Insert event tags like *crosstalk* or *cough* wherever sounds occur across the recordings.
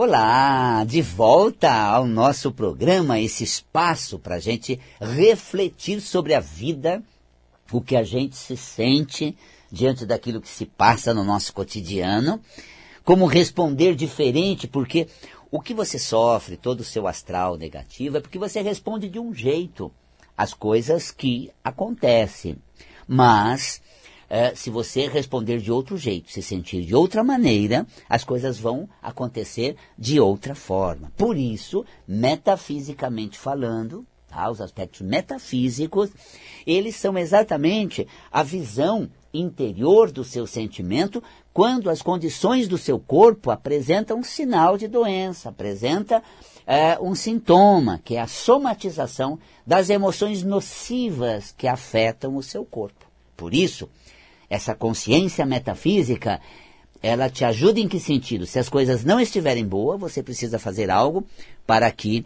Olá, de volta ao nosso programa, esse espaço para a gente refletir sobre a vida, o que a gente se sente diante daquilo que se passa no nosso cotidiano, como responder diferente, porque o que você sofre, todo o seu astral negativo, é porque você responde de um jeito às coisas que acontecem. Mas, é, se você responder de outro jeito, se sentir de outra maneira, as coisas vão acontecer de outra forma. Por isso, metafisicamente falando, tá, os aspectos metafísicos, eles são exatamente a visão interior do seu sentimento quando as condições do seu corpo apresentam um sinal de doença, apresenta é, um sintoma, que é a somatização das emoções nocivas que afetam o seu corpo. Por isso, essa consciência metafísica, ela te ajuda em que sentido? Se as coisas não estiverem boas, você precisa fazer algo para que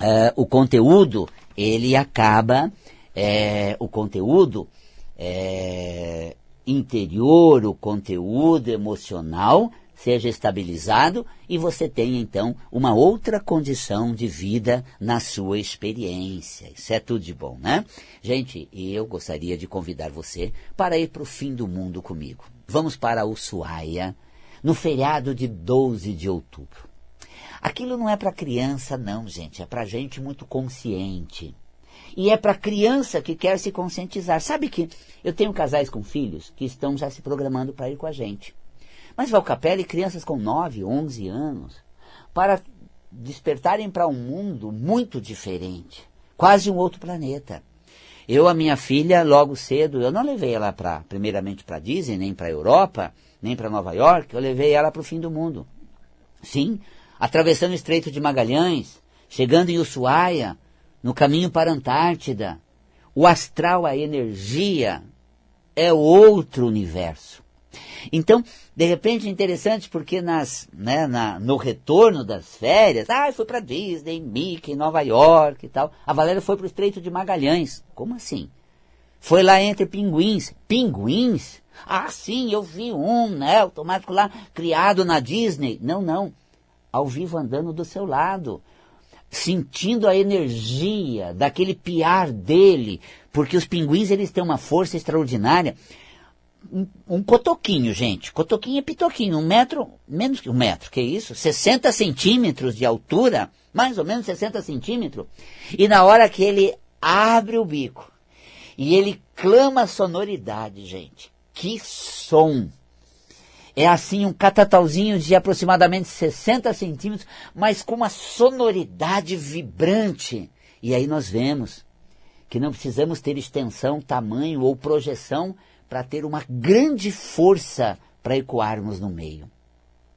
uh, o conteúdo, ele acaba, é, o conteúdo é, interior, o conteúdo emocional, seja estabilizado e você tenha então uma outra condição de vida na sua experiência. Isso é tudo de bom, né? Gente, eu gostaria de convidar você para ir para o fim do mundo comigo. Vamos para Ushuaia, no feriado de 12 de outubro. Aquilo não é para criança, não, gente, é para gente muito consciente. E é para criança que quer se conscientizar. Sabe que eu tenho casais com filhos que estão já se programando para ir com a gente. Mas Valcapelli, crianças com 9, 11 anos, para despertarem para um mundo muito diferente, quase um outro planeta. Eu, a minha filha, logo cedo, eu não levei ela para, primeiramente para Disney, nem para Europa, nem para Nova York, eu levei ela para o fim do mundo. Sim, atravessando o Estreito de Magalhães, chegando em Ushuaia, no caminho para a Antártida. O astral, a energia, é outro universo. Então, de repente, interessante porque nas, né, na, no retorno das férias, ah, foi para Disney, Mickey, Nova York e tal. A Valéria foi para o Estreito de Magalhães. Como assim? Foi lá entre pinguins. Pinguins? Ah, sim, eu vi um, né, automático lá, criado na Disney. Não, não. Ao vivo andando do seu lado. Sentindo a energia daquele piar dele. Porque os pinguins, eles têm uma força extraordinária um, um cotoquinho, gente. Cotoquinho é pitoquinho, um metro, menos que um metro, que isso? 60 centímetros de altura, mais ou menos 60 centímetros. E na hora que ele abre o bico e ele clama sonoridade, gente. Que som! É assim um catatauzinho de aproximadamente 60 centímetros, mas com uma sonoridade vibrante. E aí nós vemos que não precisamos ter extensão, tamanho ou projeção para ter uma grande força para ecoarmos no meio.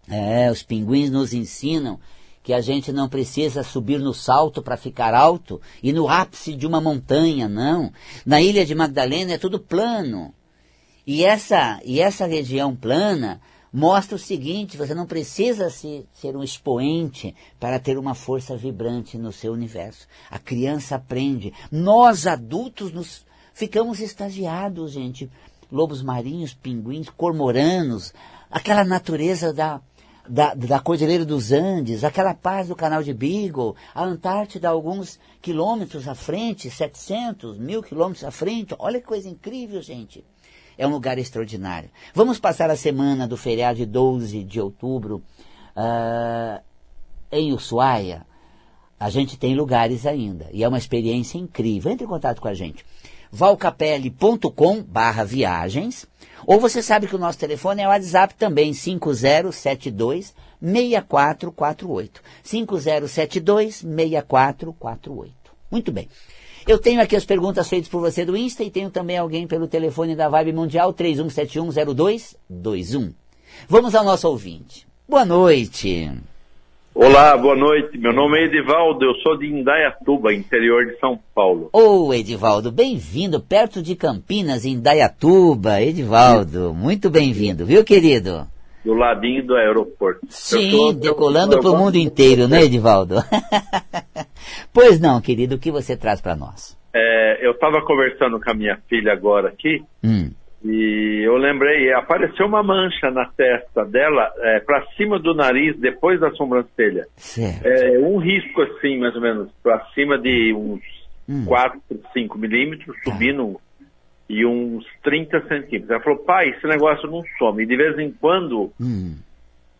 É, os pinguins nos ensinam que a gente não precisa subir no salto para ficar alto e no ápice de uma montanha, não. Na ilha de Magdalena é tudo plano. E essa, e essa região plana mostra o seguinte: você não precisa se, ser um expoente para ter uma força vibrante no seu universo. A criança aprende. Nós, adultos, nos ficamos estagiados, gente, lobos marinhos, pinguins, cormoranos, aquela natureza da, da, da Cordilheira dos Andes, aquela paz do canal de Beagle, a Antártida alguns quilômetros à frente, 700, mil quilômetros à frente. Olha que coisa incrível, gente. É um lugar extraordinário. Vamos passar a semana do feriado de 12 de outubro uh, em Ushuaia. A gente tem lugares ainda e é uma experiência incrível. Entre em contato com a gente valcapelli.com barra viagens, ou você sabe que o nosso telefone é o WhatsApp também, 5072 6448. 5072 6448. Muito bem. Eu tenho aqui as perguntas feitas por você do Insta e tenho também alguém pelo telefone da Vibe Mundial 31710221. Vamos ao nosso ouvinte. Boa noite. Olá, boa noite. Meu nome é Edivaldo, eu sou de Indaiatuba, interior de São Paulo. Ô, Edivaldo, bem-vindo, perto de Campinas, Indaiatuba. Edivaldo, muito bem-vindo, viu, querido? Do ladinho do aeroporto. Sim, tô, decolando para o mundo inteiro, né, Edivaldo? *laughs* pois não, querido, o que você traz para nós? É, eu estava conversando com a minha filha agora aqui, hum. E eu lembrei, apareceu uma mancha na testa dela, é, para cima do nariz, depois da sobrancelha. Certo. É, um risco assim, mais ou menos, para cima de uns Hum. 4, 5 milímetros, Tá. subindo e uns 30 centímetros. Ela falou, pai, esse negócio não some. E de vez em quando Hum.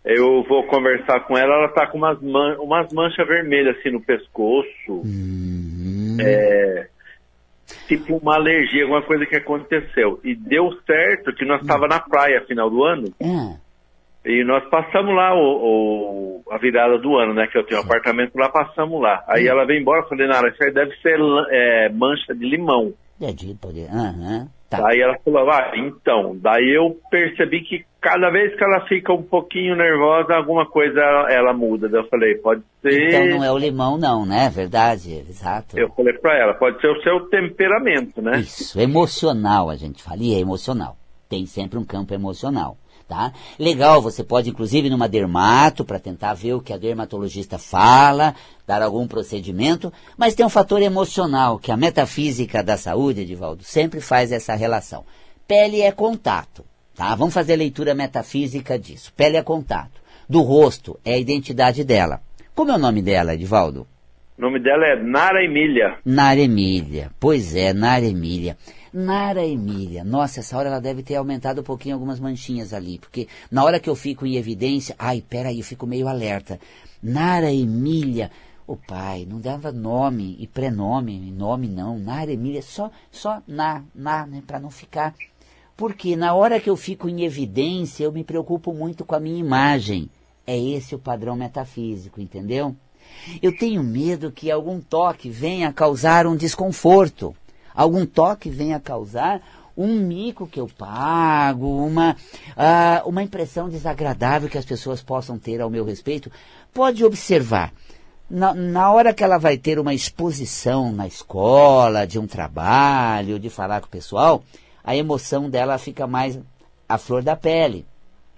eu vou conversar com ela, ela tá com umas, man umas manchas vermelhas assim no pescoço. Hum. É, tipo uma alergia, alguma coisa que aconteceu. E deu certo que nós estava na praia final do ano Ah, e nós passamos lá o, o- a virada do ano, né? Que eu tenho um apartamento lá, passamos lá. Aí ela veio embora, falei, Nara, isso aí deve ser é, mancha de limão. É de poder. Aham. Tá. Daí ela falou, ah, então, daí eu percebi que cada vez que ela fica um pouquinho nervosa, alguma coisa ela, ela muda. Daí eu falei, pode ser. Então não é o limão, não, né? Verdade, exato. Eu falei pra ela, pode ser o seu temperamento, né? Isso, emocional, a gente fala, e é emocional. Tem sempre um campo emocional, tá? Legal, você pode inclusive numa dermato para tentar ver o que a dermatologista fala, dar algum procedimento, mas tem um fator emocional que a metafísica da saúde, Edivaldo, sempre faz essa relação. Pele é contato, tá? Vamos fazer a leitura metafísica disso. Pele é contato. Do rosto é a identidade dela. Como é o nome dela, Edivaldo? O nome dela é Nara Emília. Nara Emília. Pois é, Nara Emília. Nara Emília. Nossa, essa hora ela deve ter aumentado um pouquinho algumas manchinhas ali. Porque na hora que eu fico em evidência. Ai, peraí, eu fico meio alerta. Nara Emília. O pai, não dava nome e prenome, nome não. Nara Emília, só, só na, na, né, para não ficar. Porque na hora que eu fico em evidência, eu me preocupo muito com a minha imagem. É esse o padrão metafísico, entendeu? Eu tenho medo que algum toque venha causar um desconforto. Algum toque venha causar um mico que eu pago, uma, ah, uma impressão desagradável que as pessoas possam ter ao meu respeito. Pode observar. Na, na hora que ela vai ter uma exposição na escola, de um trabalho, de falar com o pessoal, a emoção dela fica mais à flor da pele.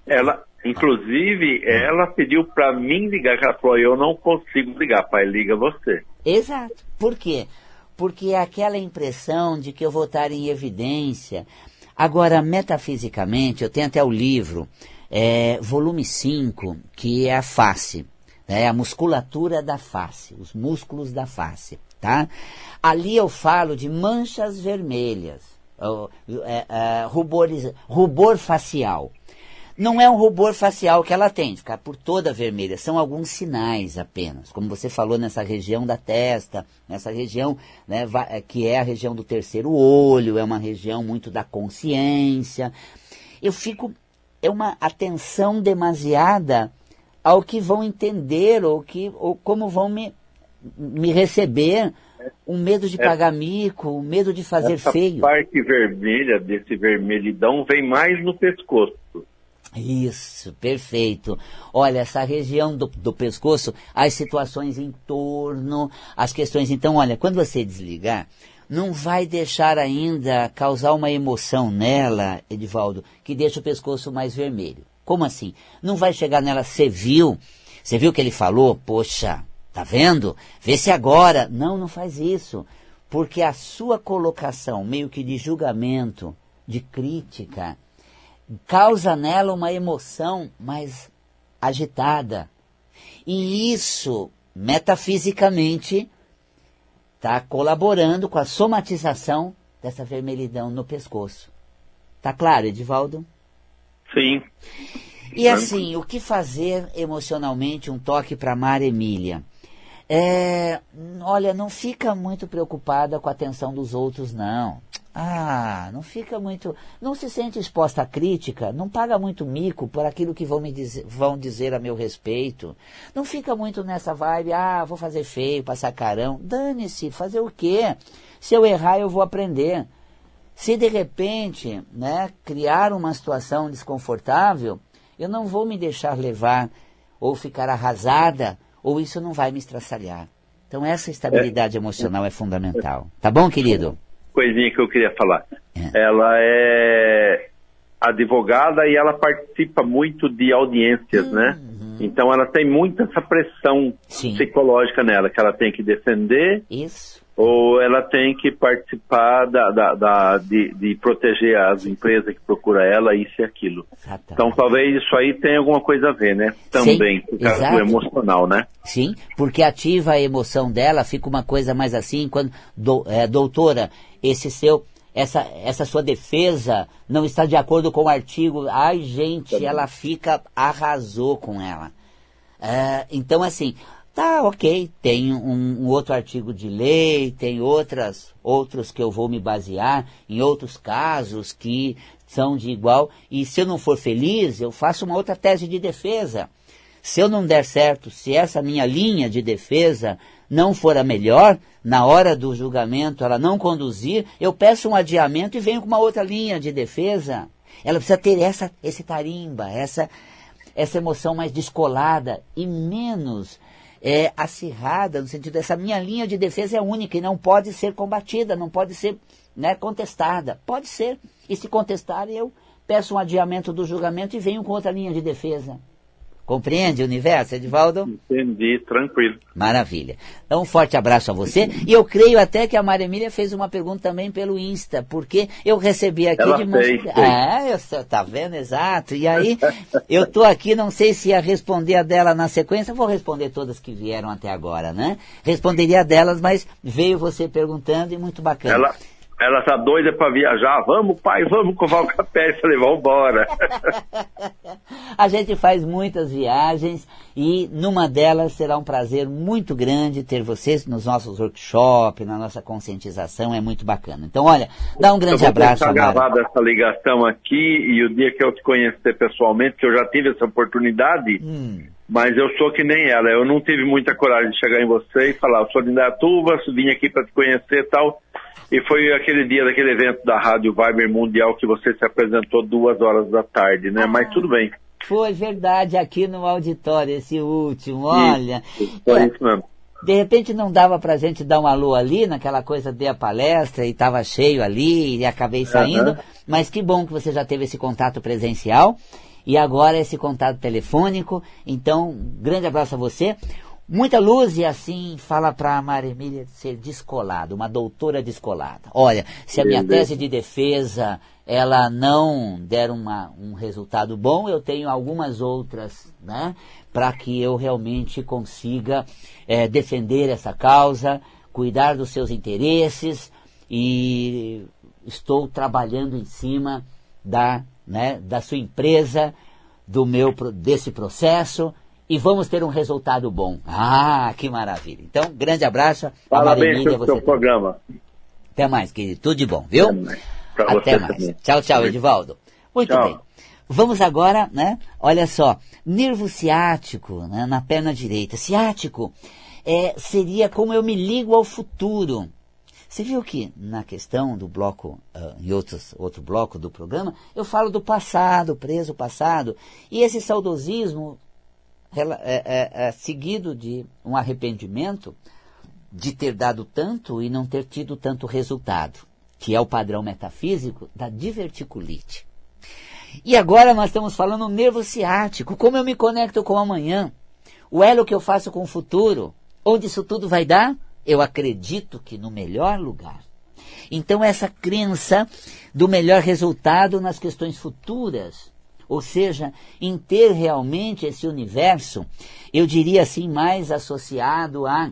Ela, inclusive, ela pediu pra mim ligar, ela falou, eu não consigo ligar, pai, liga você. Exato. Por quê? Porque é aquela impressão de que eu vou estar em evidência. Agora, metafisicamente, eu tenho até o livro, é, volume 5, que é a face, né, a musculatura da face, os músculos da face. Tá? Ali eu falo de manchas vermelhas, é, é, rubor facial. Não é um rubor facial que ela tem, ficar por toda vermelha. São alguns sinais apenas. Como você falou nessa região da testa, nessa região né, eh, que é a região do terceiro olho, é uma região muito da consciência. Eu fico. É uma atenção demasiada ao que vão entender ou, que, ou como vão me, me receber. Um medo de pagar mico, um medo de fazer Essa feio. parte vermelha desse vermelhidão vem mais no pescoço. Isso, perfeito. Olha, essa região do, do pescoço, as situações em torno, as questões. Então, olha, quando você desligar, não vai deixar ainda causar uma emoção nela, Edivaldo, que deixa o pescoço mais vermelho. Como assim? Não vai chegar nela, você viu? Você viu o que ele falou? Poxa, tá vendo? Vê se agora. Não, não faz isso. Porque a sua colocação, meio que de julgamento, de crítica, causa nela uma emoção mais agitada. E isso, metafisicamente, está colaborando com a somatização dessa vermelhidão no pescoço. Tá claro, Edivaldo? Sim. E assim, o que fazer emocionalmente um toque para Mara Emília? É, olha, não fica muito preocupada com a atenção dos outros, não. Ah, não fica muito. Não se sente exposta à crítica, não paga muito mico por aquilo que vão me dizer, vão dizer a meu respeito. Não fica muito nessa vibe, ah, vou fazer feio, passar carão. Dane-se, fazer o quê? Se eu errar, eu vou aprender. Se de repente, né, criar uma situação desconfortável, eu não vou me deixar levar ou ficar arrasada, ou isso não vai me estraçalhar. Então essa estabilidade emocional é fundamental. Tá bom, querido? Coisinha que eu queria falar. É. Ela é advogada e ela participa muito de audiências, né? Então ela tem muita essa pressão Sim. psicológica nela, que ela tem que defender Isso. Ou ela tem que participar da, da, da de, de, proteger as empresas que procuram ela, isso e aquilo. Exatamente. Então talvez isso aí tenha alguma coisa a ver, né? Também, Sim, por do emocional, né? Sim, porque ativa a emoção dela, fica uma coisa mais assim, quando, do, é, doutora, esse seu essa, essa sua defesa não está de acordo com o artigo. Ai, gente, tá ela fica, arrasou com ela. É, então, assim, tá ok, tem um, um, outro artigo de lei, tem outras, outros que eu vou me basear, em outros casos que são de igual, e se eu não for feliz, eu faço uma outra tese de defesa. Se eu não der certo, se essa minha linha de defesa não for a melhor, na hora do julgamento ela não conduzir, eu peço um adiamento e venho com uma outra linha de defesa. Ela precisa ter essa, esse tarimba, essa, essa emoção mais descolada e menos é, acirrada, no sentido dessa minha linha de defesa é única e não pode ser combatida, não pode ser né, contestada. Pode ser. E se contestar, eu peço um adiamento do julgamento e venho com outra linha de defesa. Compreende o universo, Edivaldo? Entendi, tranquilo. Maravilha. Então, um forte abraço a você. E eu creio até que a Maria Emília fez uma pergunta também pelo Insta, porque eu recebi aqui Ela de fez, fez. É, eu, tá vendo? Exato. E aí, eu tô aqui, não sei se ia responder a dela na sequência, vou responder todas que vieram até agora, né? Responderia a delas, mas veio você perguntando e muito bacana. Ela ela tá doida para viajar. Vamos, pai, vamos covar o café. Eu *laughs* falei, vamos embora. *laughs* a gente faz muitas viagens e numa delas será um prazer muito grande ter vocês nos nossos workshops, na nossa conscientização. É muito bacana. Então, olha, dá um grande eu abraço. Eu gravada essa ligação aqui e o dia que eu te conhecer pessoalmente, que eu já tive essa oportunidade. Hum. Mas eu sou que nem ela, eu não tive muita coragem de chegar em você e falar, eu sou de Indaiatuba, vim aqui para te conhecer e tal. E foi aquele dia daquele evento da Rádio Viber Mundial que você se apresentou duas horas da tarde, né? Ah, Mas tudo bem. Foi verdade, aqui no auditório, esse último, olha. Isso, foi é, isso mesmo. De repente não dava pra gente dar um alô ali, naquela coisa de a palestra e estava cheio ali e acabei saindo. Uhum. Mas que bom que você já teve esse contato presencial e agora esse contato telefônico. Então, grande abraço a você. Muita luz e assim fala para a Maria Emília ser descolada, uma doutora descolada. Olha, se a minha tese de defesa ela não der uma, um resultado bom, eu tenho algumas outras, né, para que eu realmente consiga é, defender essa causa, cuidar dos seus interesses e estou trabalhando em cima da, né, da sua empresa, do meu desse processo e vamos ter um resultado bom. Ah, que maravilha. Então, grande abraço. Parabéns pelo seu programa. Até mais, querido. Tudo de bom, viu? Até mais. Também. Tchau, tchau, Edivaldo. Muito tchau. bem. Vamos agora, né? Olha só, nervo ciático né, na perna direita. Ciático é, seria como eu me ligo ao futuro. Você viu que na questão do bloco, uh, em outros, outro bloco do programa, eu falo do passado, preso passado, e esse saudosismo é, é, é, seguido de um arrependimento de ter dado tanto e não ter tido tanto resultado, que é o padrão metafísico da diverticulite. E agora nós estamos falando do nervo ciático, como eu me conecto com o amanhã, o elo que eu faço com o futuro, onde isso tudo vai dar? Eu acredito que no melhor lugar. Então essa crença do melhor resultado nas questões futuras ou seja, em ter realmente esse universo, eu diria assim, mais associado a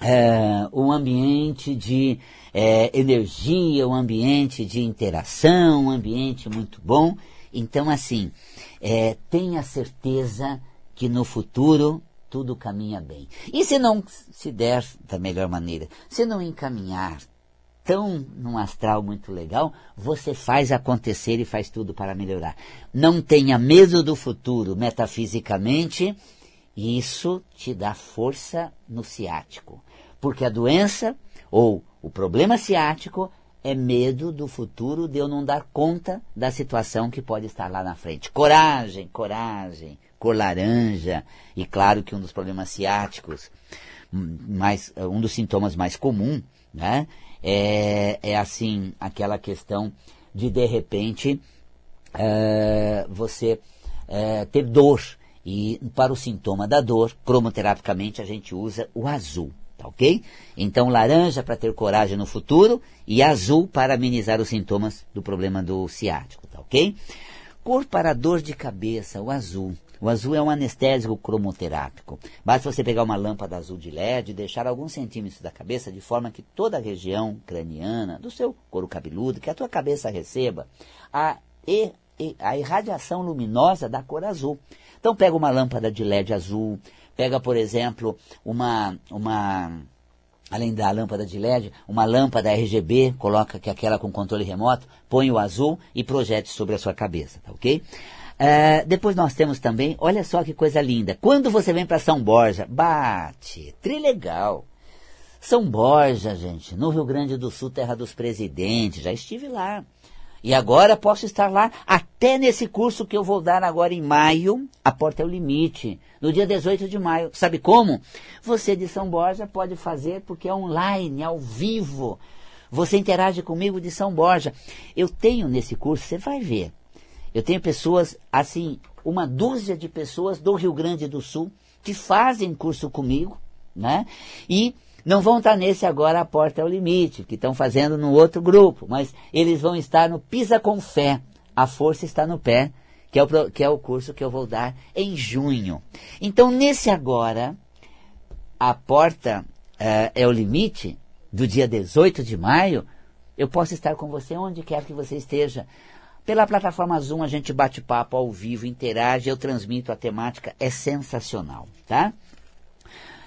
é, um ambiente de é, energia, um ambiente de interação, um ambiente muito bom. Então, assim, é, tenha certeza que no futuro tudo caminha bem. E se não se der da melhor maneira, se não encaminhar tão num astral muito legal, você faz acontecer e faz tudo para melhorar. Não tenha medo do futuro metafisicamente, isso te dá força no ciático. Porque a doença ou o problema ciático é medo do futuro de eu não dar conta da situação que pode estar lá na frente. Coragem, coragem, cor laranja. E claro que um dos problemas ciáticos, hum, mais, um dos sintomas mais comum, né, é, é assim, aquela questão de de repente é, você é, ter dor. E para o sintoma da dor, cromoterapicamente a gente usa o azul. tá ok? Então laranja para ter coragem no futuro e azul para amenizar os sintomas do problema do ciático, tá ok? Cor para dor de cabeça, o azul. O azul é um anestésico cromoterápico. Basta você pegar uma lâmpada azul de LED e deixar alguns centímetros da cabeça de forma que toda a região craniana, do seu couro cabeludo, que a tua cabeça receba a, a irradiação luminosa da cor azul. Então pega uma lâmpada de LED azul, pega, por exemplo, uma, uma além da lâmpada de LED, uma lâmpada RGB, coloca que é aquela com controle remoto, põe o azul e projete sobre a sua cabeça, tá ok? Uh, depois nós temos também, olha só que coisa linda, quando você vem para São Borja, bate, trilegal. São Borja, gente, no Rio Grande do Sul, terra dos presidentes, já estive lá. E agora posso estar lá até nesse curso que eu vou dar agora em maio. A porta é o limite. No dia 18 de maio. Sabe como? Você de São Borja pode fazer porque é online, ao vivo. Você interage comigo de São Borja. Eu tenho nesse curso, você vai ver. Eu tenho pessoas, assim, uma dúzia de pessoas do Rio Grande do Sul que fazem curso comigo, né? E não vão estar nesse agora, a porta é o limite, que estão fazendo no outro grupo, mas eles vão estar no Pisa com Fé, a força está no pé, que é o, que é o curso que eu vou dar em junho. Então, nesse agora, a porta uh, é o limite, do dia 18 de maio, eu posso estar com você onde quer que você esteja. Pela plataforma Zoom a gente bate papo ao vivo, interage, eu transmito a temática, é sensacional, tá?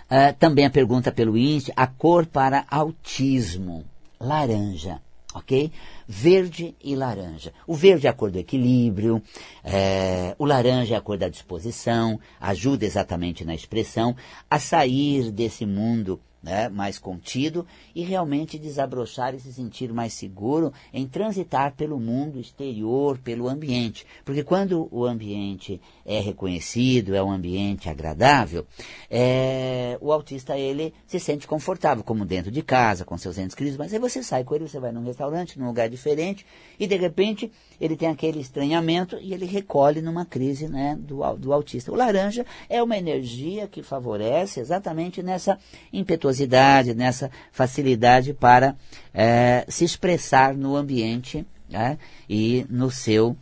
Uh, também a pergunta pelo índice, a cor para autismo, laranja, ok? Verde e laranja. O verde é a cor do equilíbrio, é, o laranja é a cor da disposição, ajuda exatamente na expressão, a sair desse mundo né, mais contido e realmente desabrochar e se sentir mais seguro em transitar pelo mundo exterior, pelo ambiente. Porque quando o ambiente é reconhecido, é um ambiente agradável, é, o autista ele se sente confortável, como dentro de casa, com seus entes queridos, mas aí você sai com ele, você vai num restaurante, num lugar diferente, e de repente ele tem aquele estranhamento e ele recolhe numa crise né, do, do autista. O laranja é uma energia que favorece exatamente nessa impetuosidade nessa facilidade para é, se expressar no ambiente né, e no seu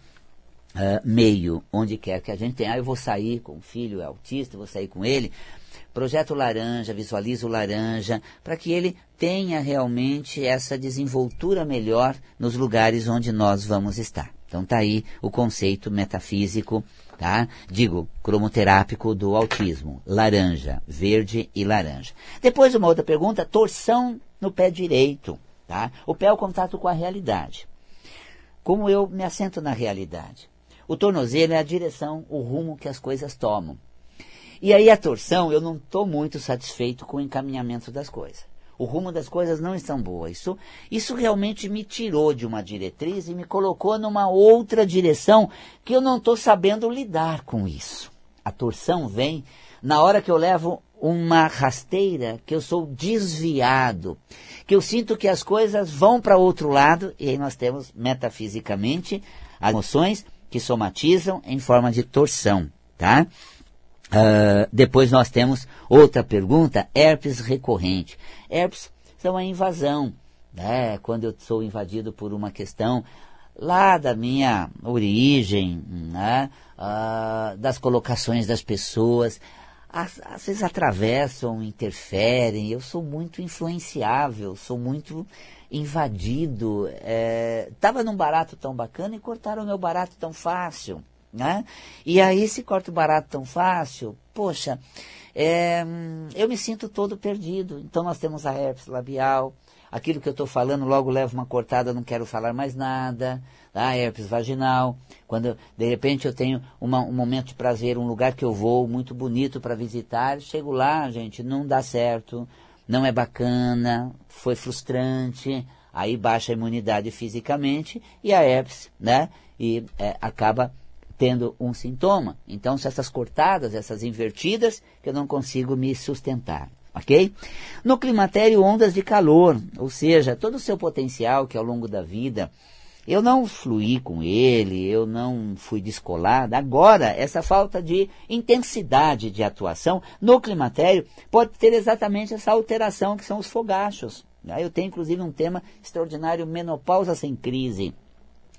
Uh, meio, onde quer que a gente tenha. Ah, eu vou sair com o filho, é autista, vou sair com ele. Projeto laranja, visualizo laranja, para que ele tenha realmente essa desenvoltura melhor nos lugares onde nós vamos estar. Então tá aí o conceito metafísico tá? Digo, cromoterápico do autismo, laranja, verde e laranja. Depois uma outra pergunta, torção no pé direito, tá? O pé é o contato com a realidade. Como eu me assento na realidade? O tornozelo é a direção, o rumo que as coisas tomam. E aí a torção, eu não estou muito satisfeito com o encaminhamento das coisas o rumo das coisas não estão boas. Isso, isso realmente me tirou de uma diretriz e me colocou numa outra direção que eu não estou sabendo lidar com isso. A torção vem na hora que eu levo uma rasteira, que eu sou desviado, que eu sinto que as coisas vão para outro lado, e aí nós temos metafisicamente as emoções que somatizam em forma de torção, tá? Uh, depois nós temos outra pergunta, herpes recorrente. Herpes são a invasão, né? quando eu sou invadido por uma questão lá da minha origem, né? Uh, das colocações das pessoas, às, às, vezes atravessam, interferem, eu sou muito influenciável, sou muito invadido. Estava é, num barato tão bacana e cortaram o meu barato tão fácil. Né? E aí se corta o barato tão fácil, poxa, é, eu me sinto todo perdido. Então nós temos a herpes labial, aquilo que eu estou falando logo levo uma cortada, não quero falar mais nada. A herpes vaginal, quando de repente eu tenho uma, um momento de prazer, um lugar que eu vou muito bonito para visitar, chego lá, gente, não dá certo, não é bacana, foi frustrante, aí baixa a imunidade fisicamente e a herpes, né? E é, acaba tendo um sintoma. Então, são essas cortadas, essas invertidas, que eu não consigo me sustentar. Ok? No climatério, ondas de calor, ou seja, todo o seu potencial que ao longo da vida eu não fluí com ele, eu não fui descolada. Agora, essa falta de intensidade de atuação no climatério pode ter exatamente essa alteração que são os fogachos. Eu tenho inclusive um tema extraordinário, menopausa sem crise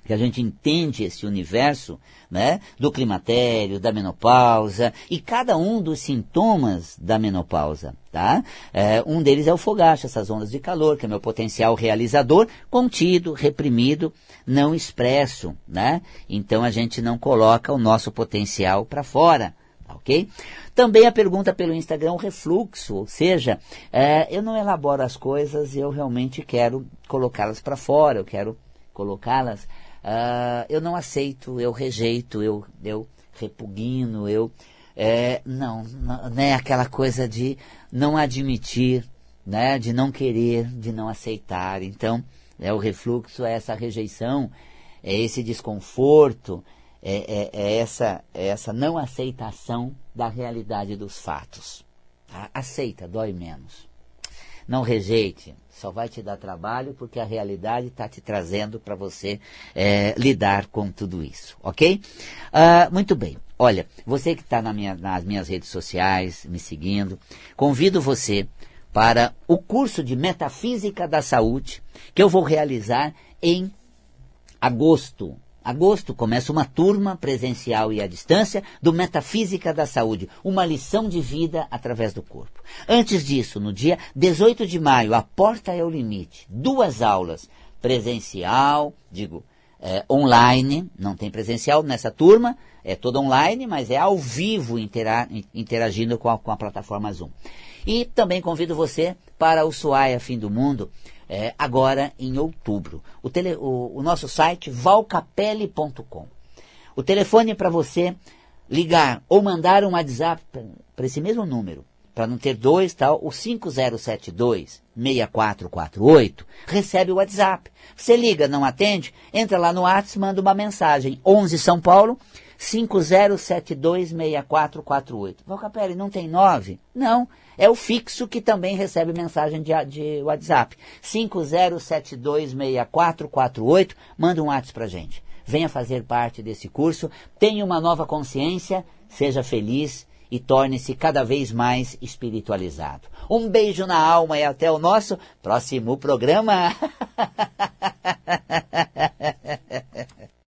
que a gente entende esse universo né, do climatério, da menopausa e cada um dos sintomas da menopausa. Tá? É, um deles é o fogacho, essas ondas de calor, que é meu potencial realizador, contido, reprimido, não expresso. Né? Então a gente não coloca o nosso potencial para fora. Tá ok? Também a pergunta pelo Instagram, o refluxo, ou seja, é, eu não elaboro as coisas eu realmente quero colocá-las para fora, eu quero colocá-las Uh, eu não aceito, eu rejeito, eu, eu repugno, eu. É, não, não, né, aquela coisa de não admitir, né, de não querer, de não aceitar. Então, é, o refluxo é essa rejeição, é esse desconforto, é, é, é essa, é essa não aceitação da realidade dos fatos. Tá? Aceita, dói menos. Não rejeite, só vai te dar trabalho porque a realidade está te trazendo para você é, lidar com tudo isso, ok? Uh, muito bem. Olha, você que está na minha, nas minhas redes sociais, me seguindo, convido você para o curso de Metafísica da Saúde que eu vou realizar em agosto, agosto começa uma turma presencial e à distância do Metafísica da Saúde, uma lição de vida através do corpo. Antes disso, no dia 18 de maio, a porta é o limite, duas aulas, presencial, digo, é, online, não tem presencial nessa turma, é toda online, mas é ao vivo intera interagindo com a, com a plataforma Zoom. E também convido você para o Suaia Fim do Mundo, é, agora em outubro. O, tele, o, o nosso site valcapelli.com. O telefone para você ligar ou mandar um WhatsApp para esse mesmo número, para não ter dois, tal, o 5072 6448, recebe o WhatsApp. Você liga, não atende, entra lá no WhatsApp, manda uma mensagem, 11 São Paulo, 50726448. Valcapelli, não tem nove? Não, é o fixo que também recebe mensagem de, de WhatsApp. 50726448. Manda um WhatsApp pra gente. Venha fazer parte desse curso. Tenha uma nova consciência. Seja feliz e torne-se cada vez mais espiritualizado. Um beijo na alma e até o nosso próximo programa. *laughs*